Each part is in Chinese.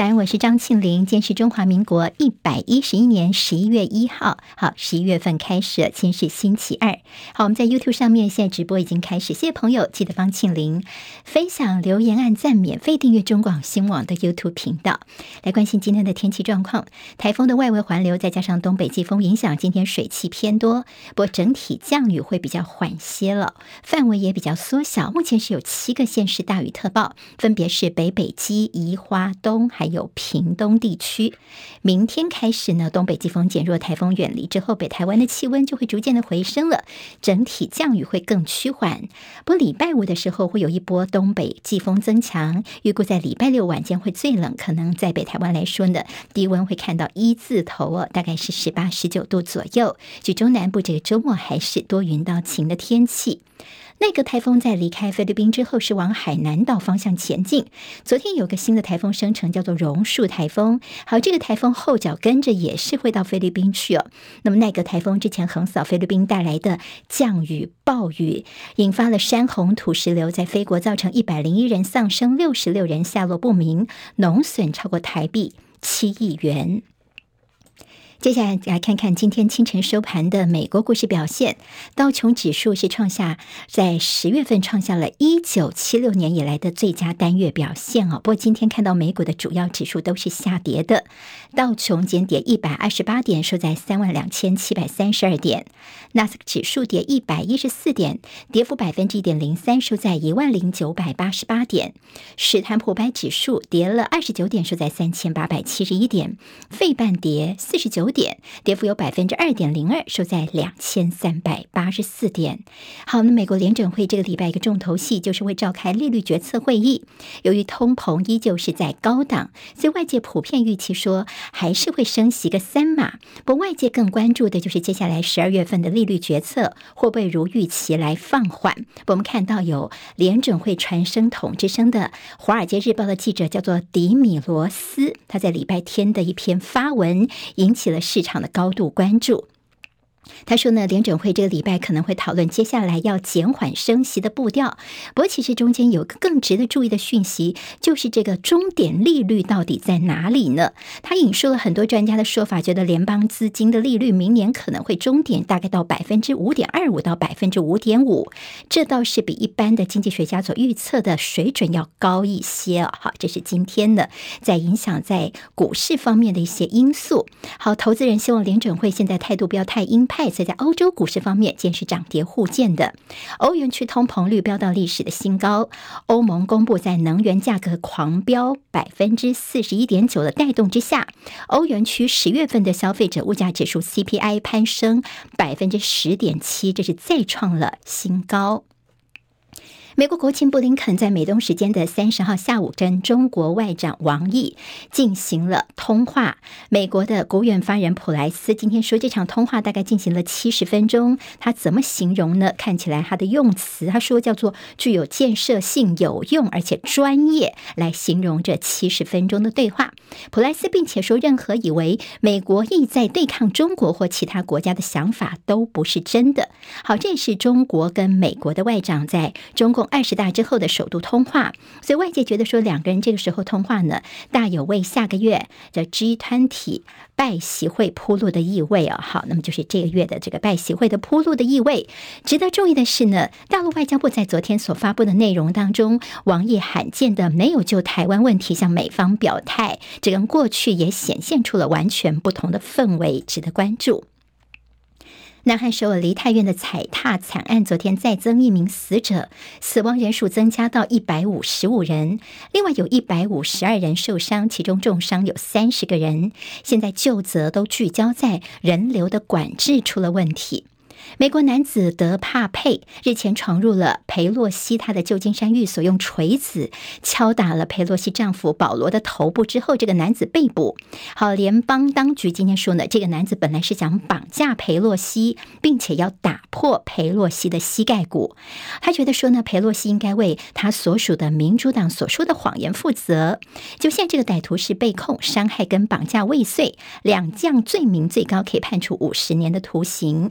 早安，我是张庆玲。今天是中华民国一百一十一年十一月一号，好，十一月份开始了，今天是星期二。好，我们在 YouTube 上面现在直播已经开始，谢谢朋友，记得帮庆玲分享、留言、按赞、免费订阅中广新网的 YouTube 频道。来关心今天的天气状况，台风的外围环流再加上东北季风影响，今天水汽偏多，不过整体降雨会比较缓些了，范围也比较缩小。目前是有七个县市大雨特报，分别是北北基、宜花东。还有屏东地区，明天开始呢，东北季风减弱，台风远离之后，北台湾的气温就会逐渐的回升了，整体降雨会更趋缓。不过礼拜五的时候会有一波东北季风增强，预估在礼拜六晚间会最冷，可能在北台湾来说呢，低温会看到一字头哦，大概是十八、十九度左右。据中南部这个周末还是多云到晴的天气。那个台风在离开菲律宾之后，是往海南岛方向前进。昨天有个新的台风生成，叫做榕树台风。好，这个台风后脚跟着也是会到菲律宾去哦。那么那个台风之前横扫菲律宾带来的降雨暴雨，引发了山洪土石流，在菲国造成一百零一人丧生，六十六人下落不明，农损超过台币七亿元。接下来来看看今天清晨收盘的美国股市表现，道琼指数是创下在十月份创下了一九七六年以来的最佳单月表现哦。不过今天看到美股的主要指数都是下跌的，道琼减跌一百二十八点，收在三万两千七百三十二点；纳斯克指数跌一百一十四点，跌幅百分之一点零三，收在一万零九百八十八点；史坦普白指数跌了二十九点，收在三千八百七十一点；费半跌四十九。点跌幅有百分之二点零二，收在两千三百八十四点。好，那美国联准会这个礼拜一个重头戏就是会召开利率决策会议。由于通膨依旧是在高档，所以外界普遍预期说还是会升息个三码。不过外界更关注的就是接下来十二月份的利率决策会不会如预期来放缓。我们看到有联准会传声筒之声的《华尔街日报》的记者叫做迪米罗斯，他在礼拜天的一篇发文引起了。市场的高度关注。他说呢，联准会这个礼拜可能会讨论接下来要减缓升息的步调。不过，其实中间有个更值得注意的讯息，就是这个终点利率到底在哪里呢？他引述了很多专家的说法，觉得联邦资金的利率明年可能会终点大概到百分之五点二五到百分之五点五，这倒是比一般的经济学家所预测的水准要高一些啊。好，这是今天的在影响在股市方面的一些因素。好，投资人希望联准会现在态度不要太鹰派。再次在欧洲股市方面，见是涨跌互见的。欧元区通膨率飙到历史的新高。欧盟公布在能源价格狂飙百分之四十一点九的带动之下，欧元区十月份的消费者物价指数 CPI 攀升百分之十点七，这是再创了新高。美国国务卿布林肯在美东时间的三十号下午跟中国外长王毅进行了通话。美国的国务院发言人普莱斯今天说，这场通话大概进行了七十分钟。他怎么形容呢？看起来他的用词，他说叫做具有建设性、有用而且专业来形容这七十分钟的对话。普莱斯并且说，任何以为美国意在对抗中国或其他国家的想法都不是真的。好，这是中国跟美国的外长在中国共二十大之后的首度通话，所以外界觉得说两个人这个时候通话呢，大有为下个月的 G 团体拜习会铺路的意味啊。好，那么就是这个月的这个拜习会的铺路的意味。值得注意的是呢，大陆外交部在昨天所发布的内容当中，王毅罕见的没有就台湾问题向美方表态，这跟过去也显现出了完全不同的氛围，值得关注。南韩首尔梨泰院的踩踏惨案，昨天再增一名死者，死亡人数增加到一百五十五人，另外有一百五十二人受伤，其中重伤有三十个人。现在旧责都聚焦在人流的管制出了问题。美国男子德帕佩日前闯入了裴洛西他的旧金山寓所，用锤子敲打了裴洛西丈夫保罗的头部之后，这个男子被捕。好，联邦当局今天说呢，这个男子本来是想绑架裴洛西，并且要打破裴洛西的膝盖骨。他觉得说呢，裴洛西应该为他所属的民主党所说的谎言负责。就现在这个歹徒是被控伤害跟绑架未遂两项罪名，最高可以判处五十年的徒刑。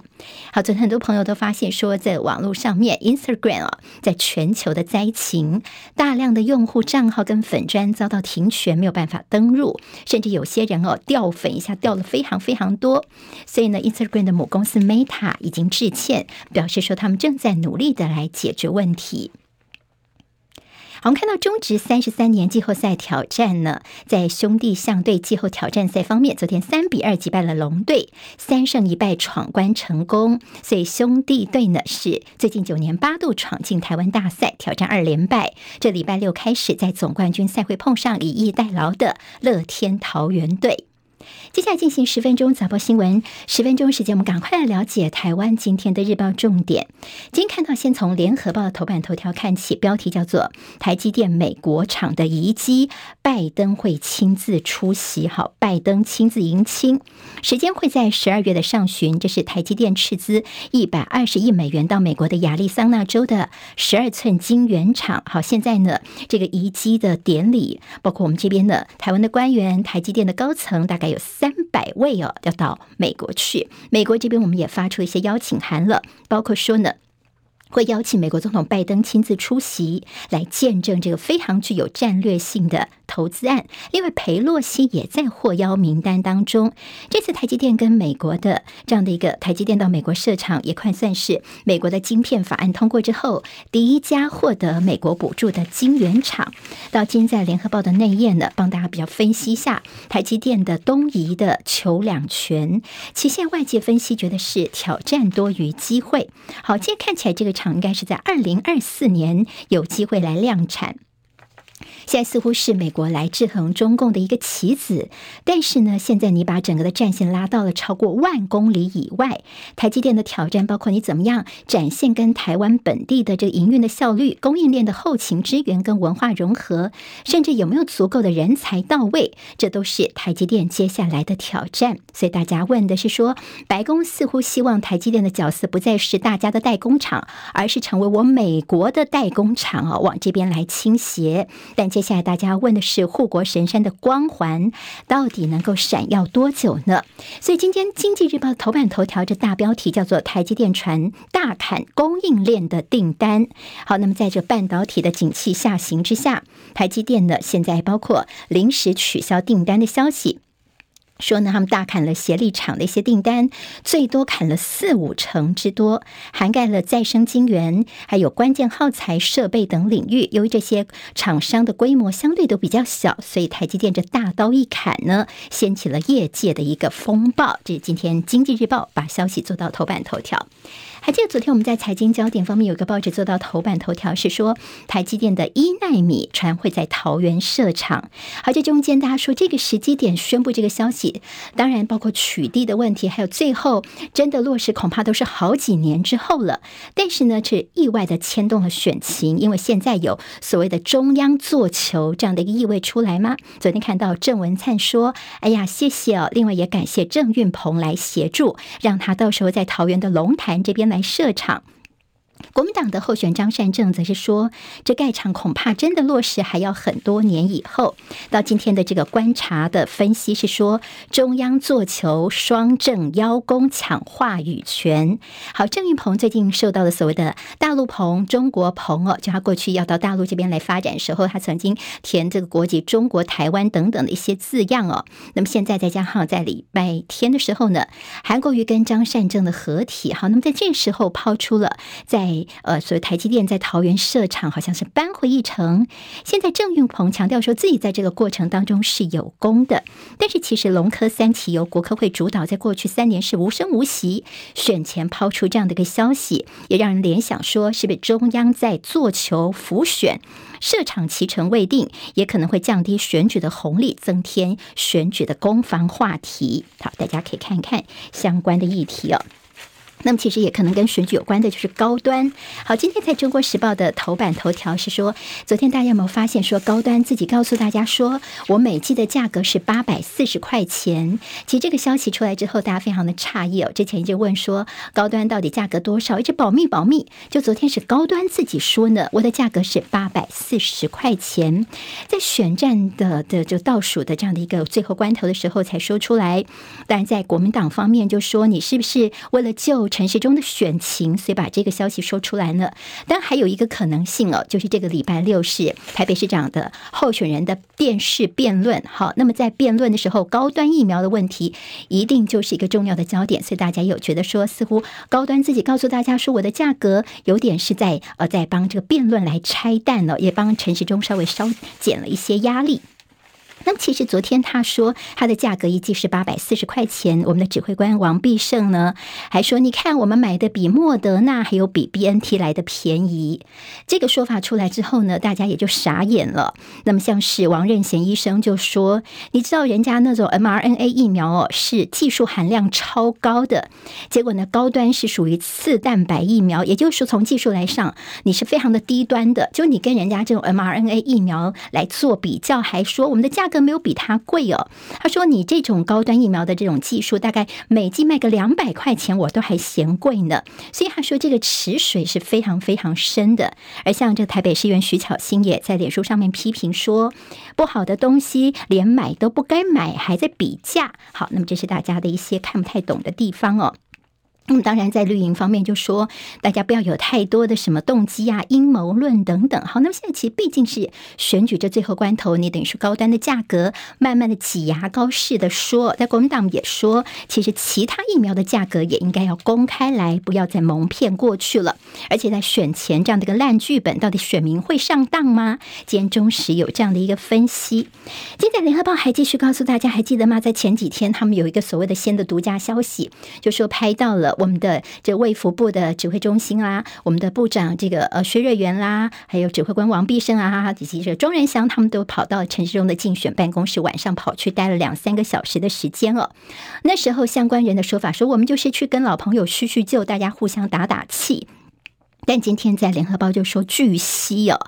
好。昨天很多朋友都发现说，在网络上面，Instagram 啊，在全球的灾情，大量的用户账号跟粉砖遭到停权，没有办法登入，甚至有些人哦掉粉一下掉了非常非常多。所以呢，Instagram 的母公司 Meta 已经致歉，表示说他们正在努力的来解决问题。好，我们看到中职三十三年季后赛挑战呢，在兄弟象队季后挑战赛方面，昨天三比二击败了龙队，三胜一败闯关成功。所以兄弟队呢是最近九年八度闯进台湾大赛，挑战二连败。这礼拜六开始在总冠军赛会碰上以逸待劳的乐天桃园队。接下来进行十分钟早报新闻，十分钟时间，我们赶快来了解台湾今天的日报重点。今天看到，先从联合报的头版头条看起，标题叫做“台积电美国厂的移机，拜登会亲自出席”。好，拜登亲自迎亲，时间会在十二月的上旬。这是台积电斥资一百二十亿美元到美国的亚利桑那州的十二寸晶圆厂。好，现在呢，这个移机的典礼，包括我们这边的台湾的官员、台积电的高层，大概有。三百位哦，要到美国去。美国这边我们也发出一些邀请函了，包括说呢。会邀请美国总统拜登亲自出席，来见证这个非常具有战略性的投资案。另外，裴洛西也在获邀名单当中。这次台积电跟美国的这样的一个台积电到美国设厂，也快算是美国的晶片法案通过之后第一家获得美国补助的晶圆厂。到今在联合报的内页呢，帮大家比较分析一下台积电的东移的求两全。其现外界分析觉得是挑战多于机会。好，现在看起来这个。应该是在二零二四年有机会来量产。现在似乎是美国来制衡中共的一个棋子，但是呢，现在你把整个的战线拉到了超过万公里以外，台积电的挑战包括你怎么样展现跟台湾本地的这个营运的效率、供应链的后勤支援跟文化融合，甚至有没有足够的人才到位，这都是台积电接下来的挑战。所以大家问的是说，白宫似乎希望台积电的角色不再是大家的代工厂，而是成为我美国的代工厂啊，往这边来倾斜，但。接下来大家问的是护国神山的光环到底能够闪耀多久呢？所以今天《经济日报》头版头条这大标题叫做“台积电传大砍供应链的订单”。好，那么在这半导体的景气下行之下，台积电呢现在包括临时取消订单的消息。说呢，他们大砍了协力厂的一些订单，最多砍了四五成之多，涵盖了再生晶圆、还有关键耗材设备等领域。由于这些厂商的规模相对都比较小，所以台积电这大刀一砍呢，掀起了业界的一个风暴。这是今天《经济日报》把消息做到头版头条。还记得昨天我们在财经焦点方面有个报纸做到头版头条，是说台积电的一奈米传会在桃园设厂。而这中间大家说这个时机点宣布这个消息，当然包括取缔的问题，还有最后真的落实，恐怕都是好几年之后了。但是呢，却意外的牵动了选情，因为现在有所谓的中央做球这样的一个意味出来吗？昨天看到郑文灿说：“哎呀，谢谢哦。”另外也感谢郑运鹏来协助，让他到时候在桃园的龙潭这边。来设场。国民党的候选张善政则是说，这盖场恐怕真的落实还要很多年以后。到今天的这个观察的分析是说，中央做球，双正邀功抢话语权。好，郑运鹏最近受到了所谓的大陆鹏、中国鹏哦，就他过去要到大陆这边来发展时候，他曾经填这个国籍中国台湾等等的一些字样哦。那么现在再加上在礼拜天的时候呢，韩国瑜跟张善政的合体，好，那么在这时候抛出了在。诶呃，所以台积电在桃园设厂好像是扳回一城。现在郑运鹏强调说自己在这个过程当中是有功的，但是其实龙科三期由国科会主导，在过去三年是无声无息。选前抛出这样的一个消息，也让人联想说，是不是中央在做球浮选？设厂期程未定，也可能会降低选举的红利，增添选举的攻防话题。好，大家可以看一看相关的议题哦。那么其实也可能跟选举有关的，就是高端。好，今天在中国时报的头版头条是说，昨天大家有没有发现说高端自己告诉大家说，我每季的价格是八百四十块钱。其实这个消息出来之后，大家非常的诧异哦。之前一直问说高端到底价格多少，一直保密保密。就昨天是高端自己说呢，我的价格是八百四十块钱。在选战的的就倒数的这样的一个最后关头的时候才说出来。但在国民党方面就说，你是不是为了救？陈时中的选情，所以把这个消息说出来呢。但还有一个可能性哦，就是这个礼拜六是台北市长的候选人的电视辩论。好，那么在辩论的时候，高端疫苗的问题一定就是一个重要的焦点。所以大家有觉得说，似乎高端自己告诉大家说，我的价格有点是在呃，在帮这个辩论来拆弹了，也帮陈时中稍微稍减了一些压力。那么其实昨天他说他的价格一剂是八百四十块钱，我们的指挥官王必胜呢还说，你看我们买的比莫德纳还有比 BNT 来的便宜。这个说法出来之后呢，大家也就傻眼了。那么像是王任贤医生就说，你知道人家那种 mRNA 疫苗哦是技术含量超高的，结果呢高端是属于次蛋白疫苗，也就是说从技术来上你是非常的低端的，就你跟人家这种 mRNA 疫苗来做比较，还说我们的价。个没有比它贵哦。他说：“你这种高端疫苗的这种技术，大概每剂卖个两百块钱，我都还嫌贵呢。”所以他说这个池水是非常非常深的。而像这台北市议员徐巧芯也在脸书上面批评说：“不好的东西连买都不该买，还在比价。”好，那么这是大家的一些看不太懂的地方哦。那么当然，在绿营方面就说，大家不要有太多的什么动机啊、阴谋论等等。好，那么现在其实毕竟是选举这最后关头，你等于是高端的价格，慢慢的挤牙膏似的说，在国民党也说，其实其他疫苗的价格也应该要公开来，不要再蒙骗过去了。而且在选前这样的一个烂剧本，到底选民会上当吗？今天中时有这样的一个分析。今天联合报还继续告诉大家，还记得吗？在前几天他们有一个所谓的先的独家消息，就说拍到了。我们的这卫福部的指挥中心啊，我们的部长这个呃薛瑞元啦，还有指挥官王必胜啊，以及这庄人祥，他们都跑到陈时中的竞选办公室，晚上跑去待了两三个小时的时间哦。那时候相关人的说法说，我们就是去跟老朋友叙叙旧，大家互相打打气。但今天在联合报就说据悉哦，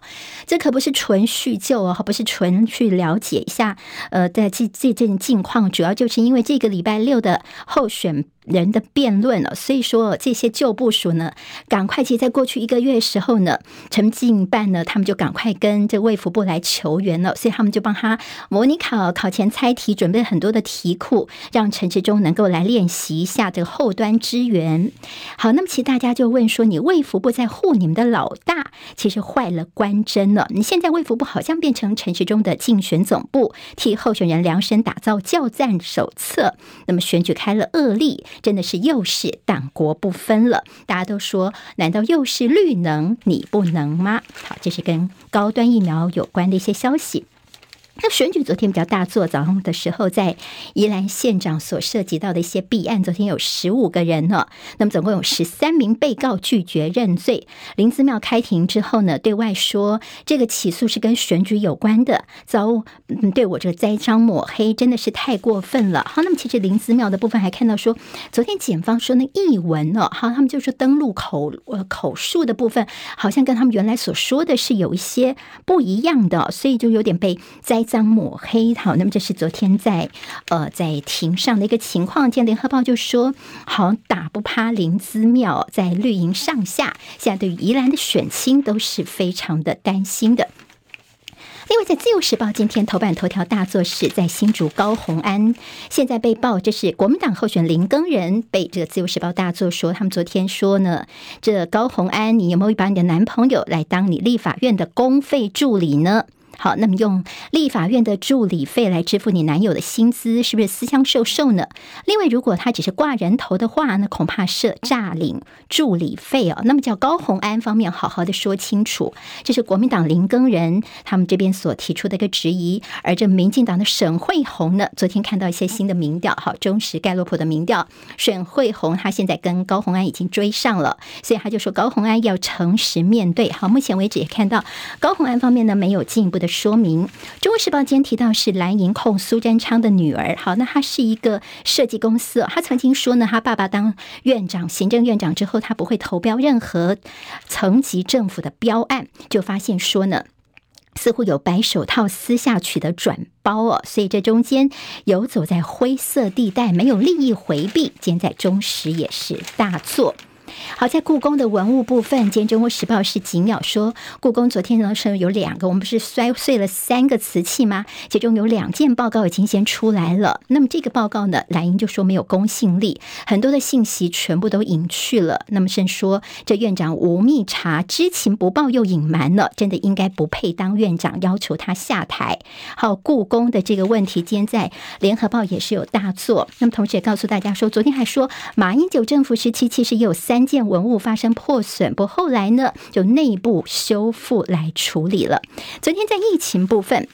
这可不是纯叙旧哦，不是纯去了解一下呃在这这阵近况，主要就是因为这个礼拜六的候选。人的辩论了，所以说这些旧部属呢，赶快，其实在过去一个月的时候呢，陈进办呢，他们就赶快跟这卫福部来求援了，所以他们就帮他模拟考、考前猜题，准备很多的题库，让陈时中能够来练习一下这个后端支援。好，那么其实大家就问说，你卫福部在护你们的老大，其实坏了关真了。你现在卫福部好像变成陈时中的竞选总部，替候选人量身打造教战手册，那么选举开了恶例。真的是又是党国不分了，大家都说，难道又是绿能你不能吗？好，这是跟高端疫苗有关的一些消息。那选举昨天比较大做，早上的时候在宜兰县长所涉及到的一些弊案，昨天有十五个人呢，那么总共有十三名被告拒绝认罪。林姿妙开庭之后呢，对外说这个起诉是跟选举有关的，遭嗯对我这个栽赃抹黑，真的是太过分了。好，那么其实林姿妙的部分还看到说，昨天检方说那译文呢，好，他们就说登录口呃口述的部分，好像跟他们原来所说的是有一些不一样的，所以就有点被栽。脏抹黑，好，那么这是昨天在呃在庭上的一个情况。今天联合报就说，好打不趴林姿妙，在绿营上下现在对于宜兰的选情都是非常的担心的。另外，在自由时报今天头版头条大作是在新竹高虹安，现在被曝这是国民党候选林耕人被这个自由时报大作说，他们昨天说呢，这高虹安，你有没有把你的男朋友来当你立法院的公费助理呢？好，那么用立法院的助理费来支付你男友的薪资，是不是私相授受呢？另外，如果他只是挂人头的话，那恐怕是诈领助理费哦。那么叫高虹安方面好好的说清楚，这是国民党林耕仁他们这边所提出的一个质疑。而这民进党的沈慧红呢，昨天看到一些新的民调，好，中时盖洛普的民调，沈慧红他现在跟高虹安已经追上了，所以他就说高虹安要诚实面对。好，目前为止也看到高虹安方面呢没有进一步的。说明，《中国时报》今天提到是蓝营控苏贞昌的女儿。好，那她是一个设计公司。她曾经说呢，她爸爸当院长、行政院长之后，她不会投标任何层级政府的标案。就发现说呢，似乎有白手套私下取得转包哦，所以这中间游走在灰色地带，没有利益回避。今在中时也是大作。好，在故宫的文物部分，今天《中国时报》是几秒说，故宫昨天呢是有两个，我们不是摔碎了三个瓷器吗？其中有两件报告已经先出来了。那么这个报告呢，蓝营就说没有公信力，很多的信息全部都隐去了。那么甚说这院长吴密察知情不报又隐瞒了，真的应该不配当院长，要求他下台。好，故宫的这个问题，今天在《联合报》也是有大作。那么同时也告诉大家说，昨天还说马英九政府时期其实也有三件文物发生破损，不后来呢就内部修复来处理了。昨天在疫情部分。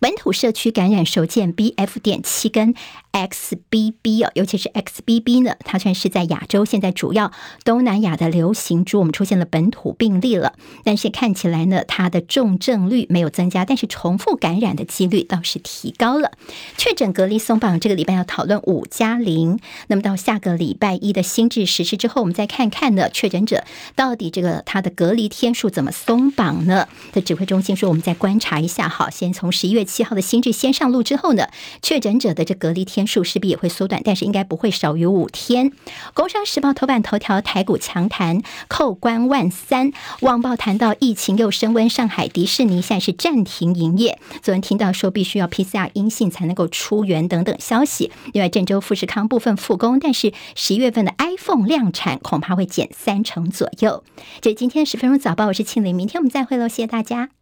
本土社区感染首见 BF. 点七根 XBB 哦，尤其是 XBB 呢，它算是在亚洲现在主要东南亚的流行株，我们出现了本土病例了。但是看起来呢，它的重症率没有增加，但是重复感染的几率倒是提高了。确诊隔离松绑，这个礼拜要讨论五加零。那么到下个礼拜一的新制实施之后，我们再看看呢，确诊者到底这个它的隔离天数怎么松绑呢？的指挥中心说，我们再观察一下。好，先从十一月七号的新制先上路之后呢，确诊者的这隔离天数势必也会缩短，但是应该不会少于五天。工商时报头版头条：台股强弹，扣关万三。旺报谈到疫情又升温，上海迪士尼现在是暂停营业。昨天听到说必须要 PCR 阴性才能够出园等等消息。另外，郑州富士康部分复工，但是十一月份的 iPhone 量产恐怕会减三成左右。这今天十分钟早报，我是庆玲，明天我们再会喽，谢谢大家。